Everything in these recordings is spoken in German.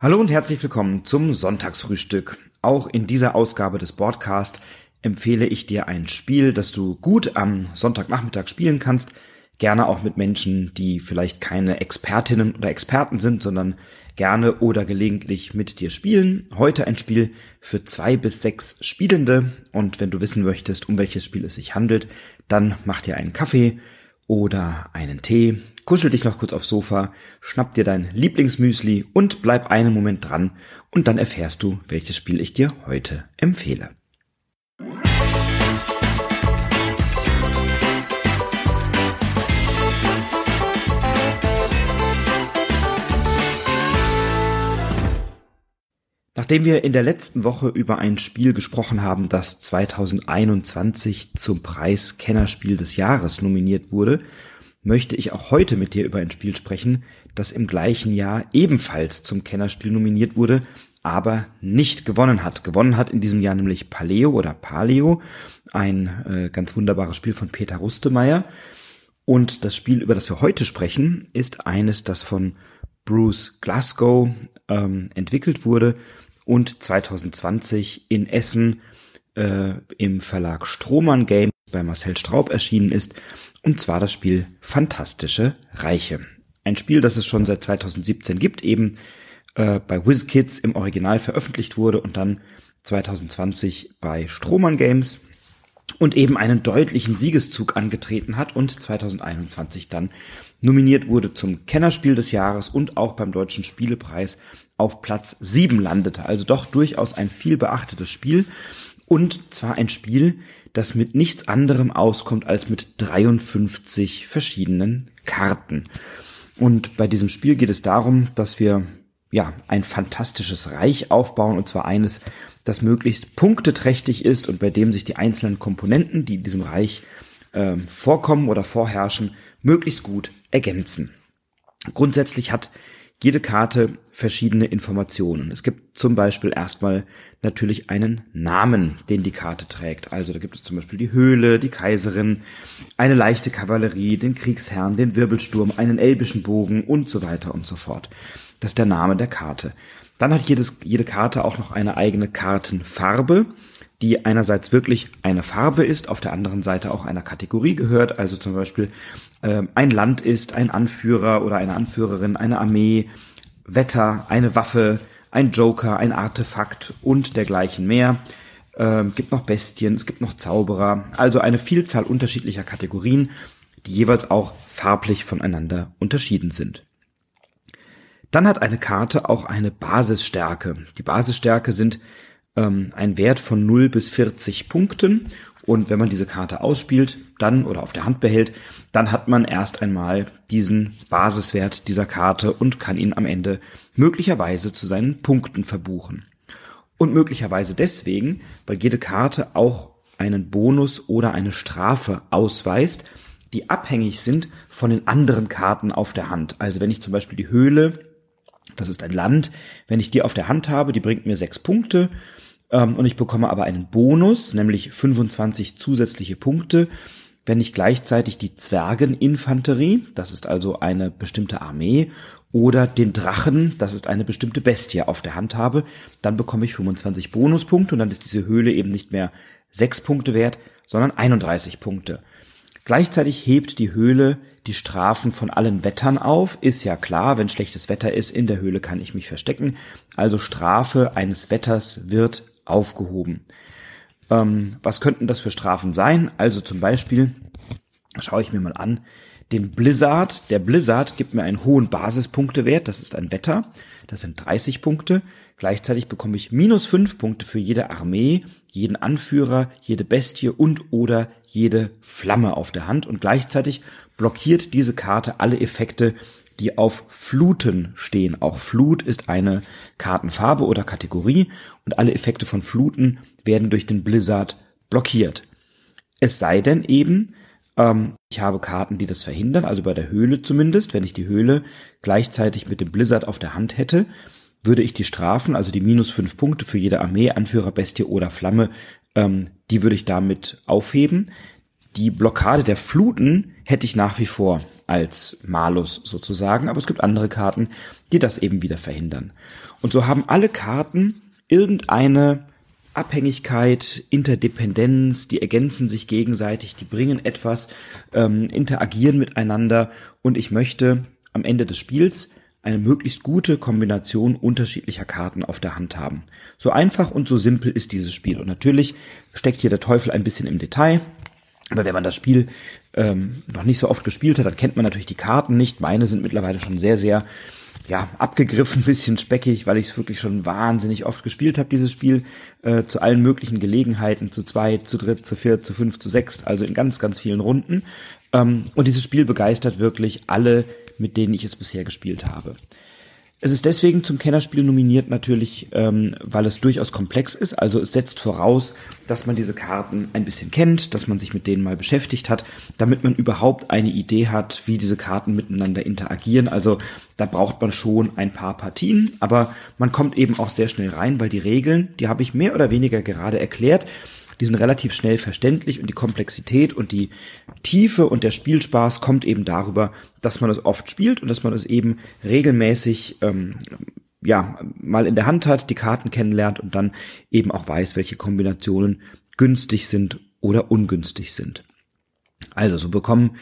Hallo und herzlich willkommen zum Sonntagsfrühstück. Auch in dieser Ausgabe des Broadcast empfehle ich dir ein Spiel, das du gut am Sonntagnachmittag spielen kannst. Gerne auch mit Menschen, die vielleicht keine Expertinnen oder Experten sind, sondern gerne oder gelegentlich mit dir spielen. Heute ein Spiel für zwei bis sechs Spielende. Und wenn du wissen möchtest, um welches Spiel es sich handelt, dann mach dir einen Kaffee oder einen Tee kuschel dich noch kurz aufs Sofa, schnapp dir dein Lieblingsmüsli und bleib einen Moment dran und dann erfährst du, welches Spiel ich dir heute empfehle. Nachdem wir in der letzten Woche über ein Spiel gesprochen haben, das 2021 zum Preis Kennerspiel des Jahres nominiert wurde möchte ich auch heute mit dir über ein Spiel sprechen, das im gleichen Jahr ebenfalls zum Kennerspiel nominiert wurde, aber nicht gewonnen hat. Gewonnen hat in diesem Jahr nämlich Paleo oder Paleo, ein äh, ganz wunderbares Spiel von Peter Rustemeyer. Und das Spiel, über das wir heute sprechen, ist eines, das von Bruce Glasgow ähm, entwickelt wurde und 2020 in Essen äh, im Verlag Strohmann Games bei Marcel Straub erschienen ist und zwar das Spiel Fantastische Reiche. Ein Spiel, das es schon seit 2017 gibt, eben äh, bei WizKids im Original veröffentlicht wurde und dann 2020 bei Strohmann Games und eben einen deutlichen Siegeszug angetreten hat und 2021 dann nominiert wurde zum Kennerspiel des Jahres und auch beim Deutschen Spielepreis auf Platz 7 landete. Also doch durchaus ein viel beachtetes Spiel und zwar ein Spiel, das mit nichts anderem auskommt als mit 53 verschiedenen Karten. Und bei diesem Spiel geht es darum, dass wir ja ein fantastisches Reich aufbauen und zwar eines, das möglichst punkteträchtig ist und bei dem sich die einzelnen Komponenten, die in diesem Reich äh, vorkommen oder vorherrschen, möglichst gut ergänzen. Grundsätzlich hat jede Karte verschiedene Informationen. Es gibt zum Beispiel erstmal natürlich einen Namen, den die Karte trägt. Also da gibt es zum Beispiel die Höhle, die Kaiserin, eine leichte Kavallerie, den Kriegsherrn, den Wirbelsturm, einen elbischen Bogen und so weiter und so fort. Das ist der Name der Karte. Dann hat jedes, jede Karte auch noch eine eigene Kartenfarbe, die einerseits wirklich eine Farbe ist, auf der anderen Seite auch einer Kategorie gehört. Also zum Beispiel äh, ein Land ist, ein Anführer oder eine Anführerin, eine Armee, Wetter, eine Waffe, ein Joker, ein Artefakt und dergleichen mehr. Ähm, gibt noch Bestien, es gibt noch Zauberer, also eine Vielzahl unterschiedlicher Kategorien, die jeweils auch farblich voneinander unterschieden sind. Dann hat eine Karte auch eine Basisstärke. Die Basisstärke sind ähm, ein Wert von 0 bis 40 Punkten und wenn man diese Karte ausspielt, dann oder auf der Hand behält, dann hat man erst einmal diesen Basiswert dieser Karte und kann ihn am Ende möglicherweise zu seinen Punkten verbuchen. Und möglicherweise deswegen, weil jede Karte auch einen Bonus oder eine Strafe ausweist, die abhängig sind von den anderen Karten auf der Hand. Also wenn ich zum Beispiel die Höhle, das ist ein Land, wenn ich die auf der Hand habe, die bringt mir sechs Punkte und ich bekomme aber einen Bonus, nämlich 25 zusätzliche Punkte, wenn ich gleichzeitig die Zwergeninfanterie, das ist also eine bestimmte Armee, oder den Drachen, das ist eine bestimmte Bestie, auf der Hand habe, dann bekomme ich 25 Bonuspunkte und dann ist diese Höhle eben nicht mehr 6 Punkte wert, sondern 31 Punkte. Gleichzeitig hebt die Höhle die Strafen von allen Wettern auf. Ist ja klar, wenn schlechtes Wetter ist, in der Höhle kann ich mich verstecken. Also Strafe eines Wetters wird aufgehoben. Ähm, was könnten das für Strafen sein? Also zum Beispiel, schaue ich mir mal an, den Blizzard. Der Blizzard gibt mir einen hohen Basispunktewert, das ist ein Wetter, das sind 30 Punkte. Gleichzeitig bekomme ich minus 5 Punkte für jede Armee, jeden Anführer, jede Bestie und oder jede Flamme auf der Hand und gleichzeitig blockiert diese Karte alle Effekte, die auf Fluten stehen. Auch Flut ist eine Kartenfarbe oder Kategorie und alle Effekte von Fluten werden durch den Blizzard blockiert. Es sei denn eben, ähm, ich habe Karten, die das verhindern, also bei der Höhle zumindest, wenn ich die Höhle gleichzeitig mit dem Blizzard auf der Hand hätte, würde ich die Strafen, also die minus fünf Punkte für jede Armee, Anführer, Bestie oder Flamme, ähm, die würde ich damit aufheben. Die Blockade der Fluten hätte ich nach wie vor als Malus sozusagen, aber es gibt andere Karten, die das eben wieder verhindern. Und so haben alle Karten irgendeine Abhängigkeit, Interdependenz, die ergänzen sich gegenseitig, die bringen etwas, ähm, interagieren miteinander und ich möchte am Ende des Spiels eine möglichst gute Kombination unterschiedlicher Karten auf der Hand haben. So einfach und so simpel ist dieses Spiel. Und natürlich steckt hier der Teufel ein bisschen im Detail. Aber wenn man das Spiel ähm, noch nicht so oft gespielt hat, dann kennt man natürlich die Karten nicht. Meine sind mittlerweile schon sehr, sehr ja, abgegriffen, bisschen speckig, weil ich es wirklich schon wahnsinnig oft gespielt habe, dieses Spiel, äh, zu allen möglichen Gelegenheiten, zu zwei, zu dritt, zu viert, zu fünf, zu sechs, also in ganz, ganz vielen Runden. Ähm, und dieses Spiel begeistert wirklich alle, mit denen ich es bisher gespielt habe. Es ist deswegen zum Kennerspiel nominiert natürlich, ähm, weil es durchaus komplex ist. Also es setzt voraus, dass man diese Karten ein bisschen kennt, dass man sich mit denen mal beschäftigt hat, damit man überhaupt eine Idee hat, wie diese Karten miteinander interagieren. Also da braucht man schon ein paar Partien, aber man kommt eben auch sehr schnell rein, weil die Regeln, die habe ich mehr oder weniger gerade erklärt die sind relativ schnell verständlich und die Komplexität und die Tiefe und der Spielspaß kommt eben darüber, dass man es oft spielt und dass man es eben regelmäßig ähm, ja mal in der Hand hat, die Karten kennenlernt und dann eben auch weiß, welche Kombinationen günstig sind oder ungünstig sind. Also so bekommen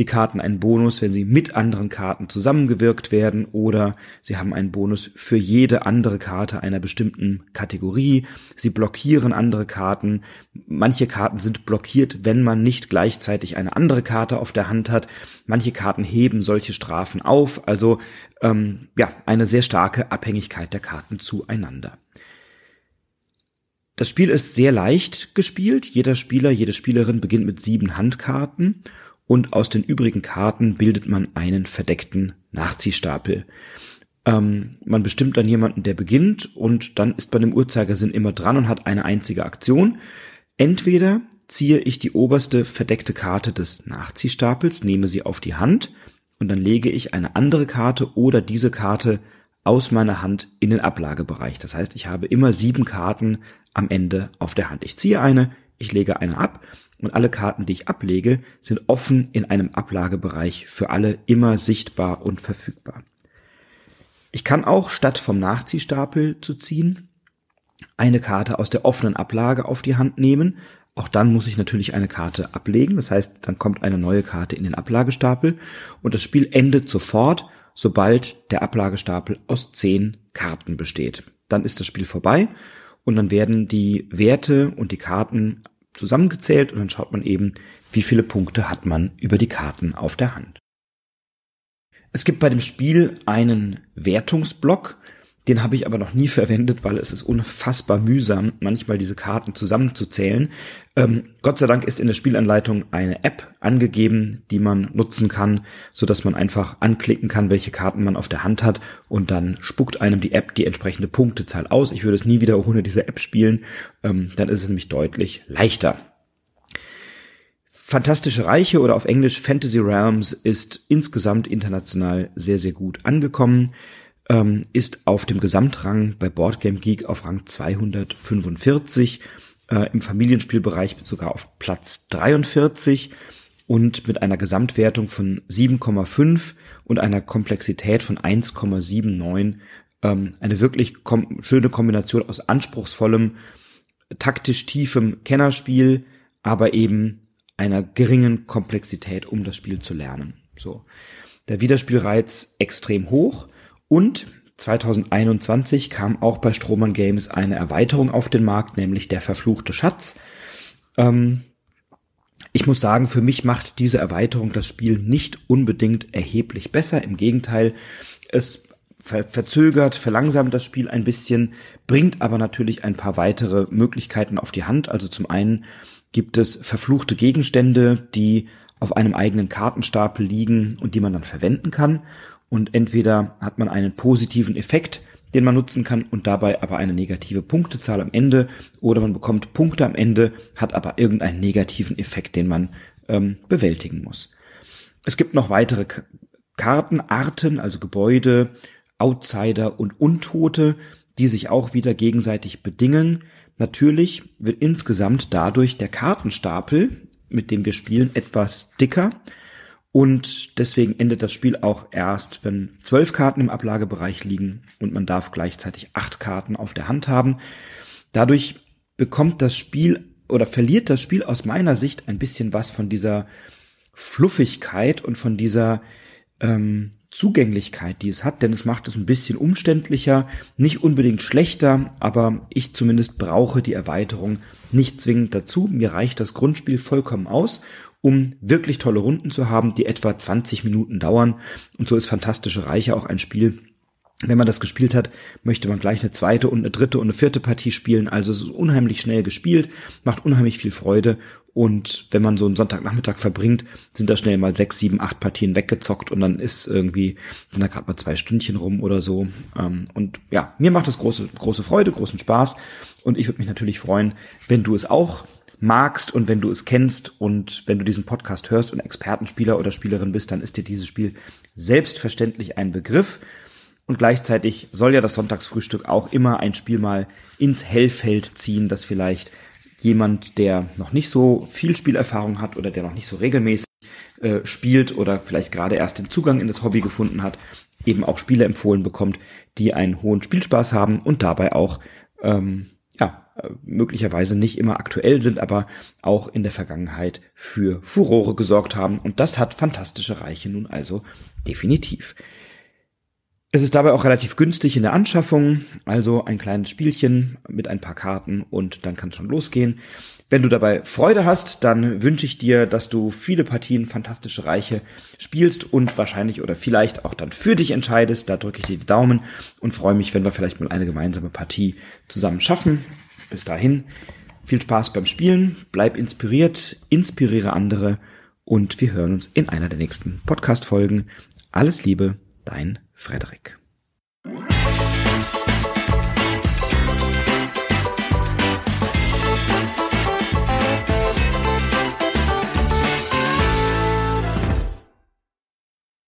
die Karten einen Bonus, wenn sie mit anderen Karten zusammengewirkt werden oder sie haben einen Bonus für jede andere Karte einer bestimmten Kategorie. Sie blockieren andere Karten. Manche Karten sind blockiert, wenn man nicht gleichzeitig eine andere Karte auf der Hand hat. Manche Karten heben solche Strafen auf. Also ähm, ja, eine sehr starke Abhängigkeit der Karten zueinander. Das Spiel ist sehr leicht gespielt. Jeder Spieler, jede Spielerin beginnt mit sieben Handkarten und aus den übrigen Karten bildet man einen verdeckten Nachziehstapel. Ähm, man bestimmt dann jemanden, der beginnt und dann ist bei dem Uhrzeigersinn immer dran und hat eine einzige Aktion. Entweder ziehe ich die oberste verdeckte Karte des Nachziehstapels, nehme sie auf die Hand und dann lege ich eine andere Karte oder diese Karte aus meiner Hand in den Ablagebereich. Das heißt, ich habe immer sieben Karten am Ende auf der Hand. Ich ziehe eine, ich lege eine ab und alle Karten, die ich ablege, sind offen in einem Ablagebereich für alle immer sichtbar und verfügbar. Ich kann auch statt vom Nachziehstapel zu ziehen eine Karte aus der offenen Ablage auf die Hand nehmen. Auch dann muss ich natürlich eine Karte ablegen. Das heißt, dann kommt eine neue Karte in den Ablagestapel und das Spiel endet sofort, sobald der Ablagestapel aus zehn Karten besteht. Dann ist das Spiel vorbei und dann werden die Werte und die Karten zusammengezählt und dann schaut man eben, wie viele Punkte hat man über die Karten auf der Hand. Es gibt bei dem Spiel einen Wertungsblock, den habe ich aber noch nie verwendet, weil es ist unfassbar mühsam, manchmal diese Karten zusammenzuzählen. Ähm, Gott sei Dank ist in der Spielanleitung eine App angegeben, die man nutzen kann, so dass man einfach anklicken kann, welche Karten man auf der Hand hat und dann spuckt einem die App die entsprechende Punktezahl aus. Ich würde es nie wieder ohne diese App spielen, ähm, dann ist es nämlich deutlich leichter. Fantastische Reiche oder auf Englisch Fantasy Realms ist insgesamt international sehr, sehr gut angekommen ähm, ist auf dem Gesamtrang bei Boardgame Geek auf Rang 245, äh, im Familienspielbereich sogar auf Platz 43 und mit einer Gesamtwertung von 7,5 und einer Komplexität von 1,79 ähm, eine wirklich kom schöne Kombination aus anspruchsvollem, taktisch tiefem Kennerspiel, aber eben einer geringen Komplexität, um das Spiel zu lernen. So. Der Wiederspielreiz extrem hoch und 2021 kam auch bei Strohmann Games eine Erweiterung auf den Markt, nämlich der verfluchte Schatz. Ähm, ich muss sagen, für mich macht diese Erweiterung das Spiel nicht unbedingt erheblich besser. Im Gegenteil, es ver verzögert, verlangsamt das Spiel ein bisschen, bringt aber natürlich ein paar weitere Möglichkeiten auf die Hand. Also zum einen gibt es verfluchte Gegenstände, die auf einem eigenen Kartenstapel liegen und die man dann verwenden kann und entweder hat man einen positiven Effekt, den man nutzen kann und dabei aber eine negative Punktezahl am Ende oder man bekommt Punkte am Ende, hat aber irgendeinen negativen Effekt, den man ähm, bewältigen muss. Es gibt noch weitere K Kartenarten, also Gebäude, Outsider und Untote, die sich auch wieder gegenseitig bedingen. Natürlich wird insgesamt dadurch der Kartenstapel mit dem wir spielen, etwas dicker. Und deswegen endet das Spiel auch erst, wenn zwölf Karten im Ablagebereich liegen und man darf gleichzeitig acht Karten auf der Hand haben. Dadurch bekommt das Spiel oder verliert das Spiel aus meiner Sicht ein bisschen was von dieser Fluffigkeit und von dieser ähm, Zugänglichkeit, die es hat, denn es macht es ein bisschen umständlicher, nicht unbedingt schlechter, aber ich zumindest brauche die Erweiterung nicht zwingend dazu. Mir reicht das Grundspiel vollkommen aus, um wirklich tolle Runden zu haben, die etwa 20 Minuten dauern. Und so ist Fantastische Reiche auch ein Spiel, wenn man das gespielt hat, möchte man gleich eine zweite und eine dritte und eine vierte Partie spielen. Also es ist unheimlich schnell gespielt, macht unheimlich viel Freude. Und wenn man so einen Sonntagnachmittag verbringt, sind da schnell mal sechs, sieben, acht Partien weggezockt und dann ist irgendwie, sind da gerade mal zwei Stündchen rum oder so. Ähm, und ja, mir macht das große, große Freude, großen Spaß. Und ich würde mich natürlich freuen, wenn du es auch magst und wenn du es kennst und wenn du diesen Podcast hörst und Expertenspieler oder Spielerin bist, dann ist dir dieses Spiel selbstverständlich ein Begriff. Und gleichzeitig soll ja das Sonntagsfrühstück auch immer ein Spiel mal ins Hellfeld ziehen, das vielleicht jemand, der noch nicht so viel Spielerfahrung hat oder der noch nicht so regelmäßig äh, spielt oder vielleicht gerade erst den Zugang in das Hobby gefunden hat, eben auch Spiele empfohlen bekommt, die einen hohen Spielspaß haben und dabei auch ähm, ja möglicherweise nicht immer aktuell sind, aber auch in der Vergangenheit für Furore gesorgt haben. Und das hat fantastische Reiche nun also definitiv. Es ist dabei auch relativ günstig in der Anschaffung, also ein kleines Spielchen mit ein paar Karten und dann kann es schon losgehen. Wenn du dabei Freude hast, dann wünsche ich dir, dass du viele Partien Fantastische Reiche spielst und wahrscheinlich oder vielleicht auch dann für dich entscheidest. Da drücke ich dir die Daumen und freue mich, wenn wir vielleicht mal eine gemeinsame Partie zusammen schaffen. Bis dahin, viel Spaß beim Spielen, bleib inspiriert, inspiriere andere und wir hören uns in einer der nächsten Podcast-Folgen. Alles Liebe, dein Frederik.